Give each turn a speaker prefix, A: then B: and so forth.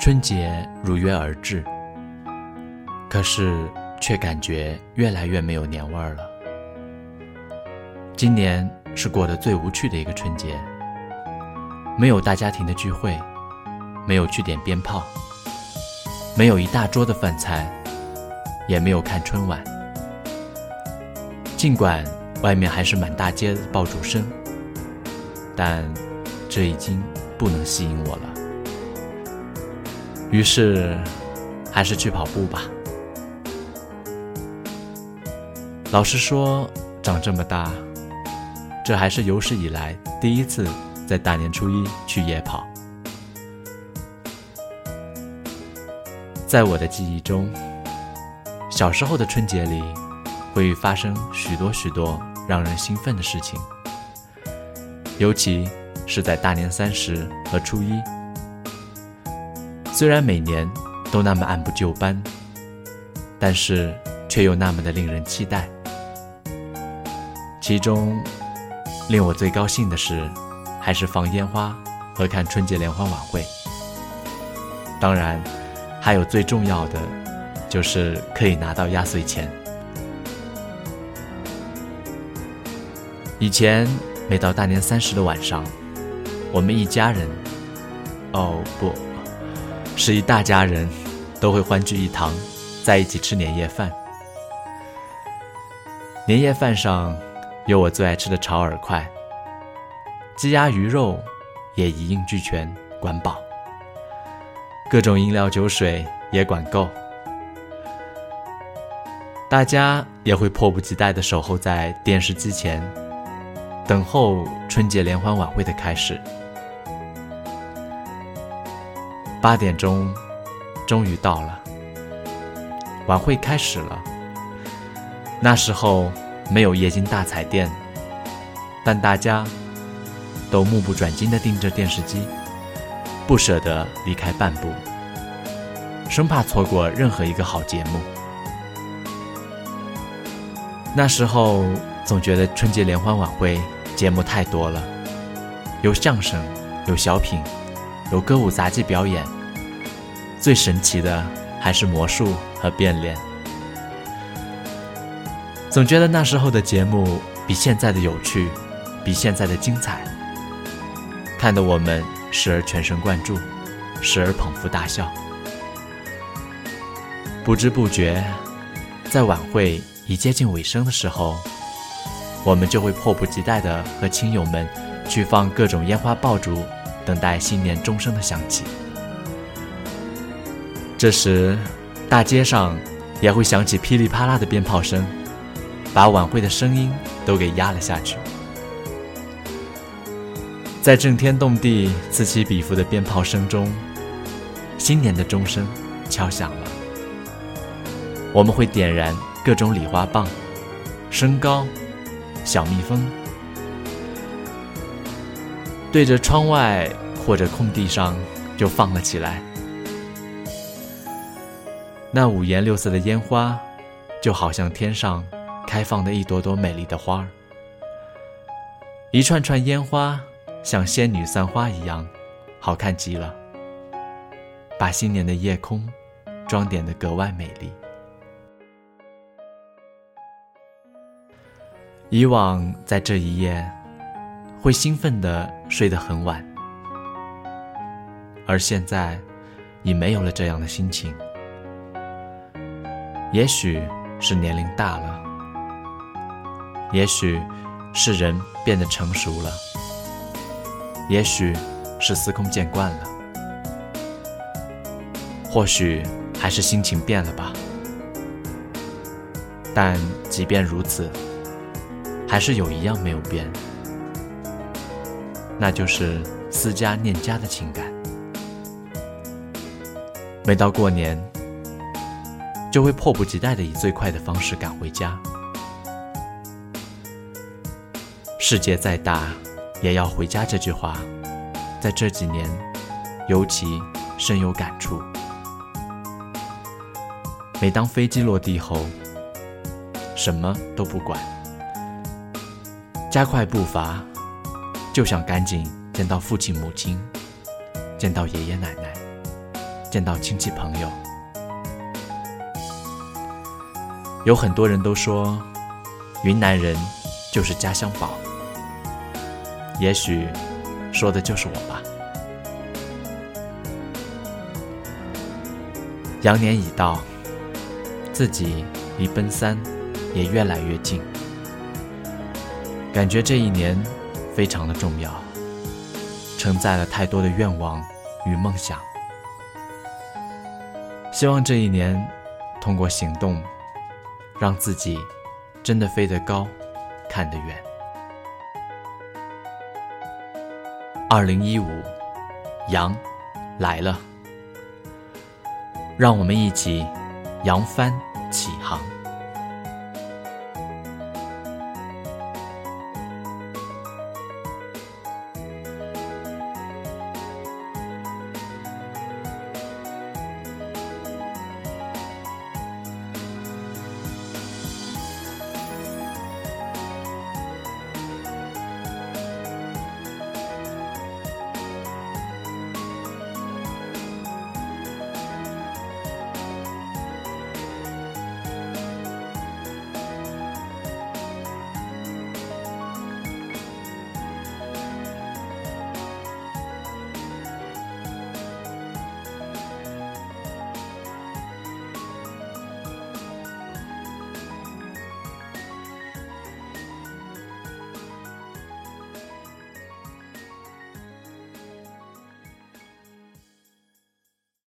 A: 春节如约而至，可是却感觉越来越没有年味儿了。今年是过得最无趣的一个春节，没有大家庭的聚会，没有去点鞭炮，没有一大桌的饭菜，也没有看春晚。尽管外面还是满大街的爆竹声，但这已经不能吸引我了。于是，还是去跑步吧。老实说，长这么大，这还是有史以来第一次在大年初一去夜跑。在我的记忆中，小时候的春节里，会发生许多许多让人兴奋的事情，尤其是在大年三十和初一。虽然每年都那么按部就班，但是却又那么的令人期待。其中令我最高兴的是，还是放烟花和看春节联欢晚会。当然，还有最重要的，就是可以拿到压岁钱。以前每到大年三十的晚上，我们一家人，哦不。是一大家人，都会欢聚一堂，在一起吃年夜饭。年夜饭上有我最爱吃的炒饵块，鸡鸭鱼肉也一应俱全，管饱。各种饮料酒水也管够。大家也会迫不及待地守候在电视机前，等候春节联欢晚会的开始。八点钟，终于到了。晚会开始了。那时候没有液晶大彩电，但大家都目不转睛地盯着电视机，不舍得离开半步，生怕错过任何一个好节目。那时候总觉得春节联欢晚会节目太多了，有相声，有小品。有歌舞杂技表演，最神奇的还是魔术和变脸。总觉得那时候的节目比现在的有趣，比现在的精彩，看得我们时而全神贯注，时而捧腹大笑。不知不觉，在晚会已接近尾声的时候，我们就会迫不及待地和亲友们去放各种烟花爆竹。等待新年钟声的响起，这时，大街上也会响起噼里啪啦的鞭炮声，把晚会的声音都给压了下去。在震天动地、此起彼伏的鞭炮声中，新年的钟声敲响了。我们会点燃各种礼花棒、升高、小蜜蜂。对着窗外或者空地上就放了起来。那五颜六色的烟花，就好像天上开放的一朵朵美丽的花儿。一串串烟花像仙女散花一样，好看极了，把新年的夜空装点的格外美丽。以往在这一夜。会兴奋的睡得很晚，而现在已没有了这样的心情。也许是年龄大了，也许是人变得成熟了，也许是司空见惯了，或许还是心情变了吧。但即便如此，还是有一样没有变。那就是思家念家的情感。每到过年，就会迫不及待的以最快的方式赶回家。世界再大，也要回家。这句话，在这几年尤其深有感触。每当飞机落地后，什么都不管，加快步伐。就想赶紧见到父亲母亲，见到爷爷奶奶。见到亲戚朋友。有很多人都说，云南人就是家乡宝。也许，说的就是我吧。羊年已到，自己离奔三也越来越近，感觉这一年非常的重要，承载了太多的愿望与梦想。希望这一年通过行动，让自己真的飞得高，看得远。二零一五，羊来了。让我们一起扬帆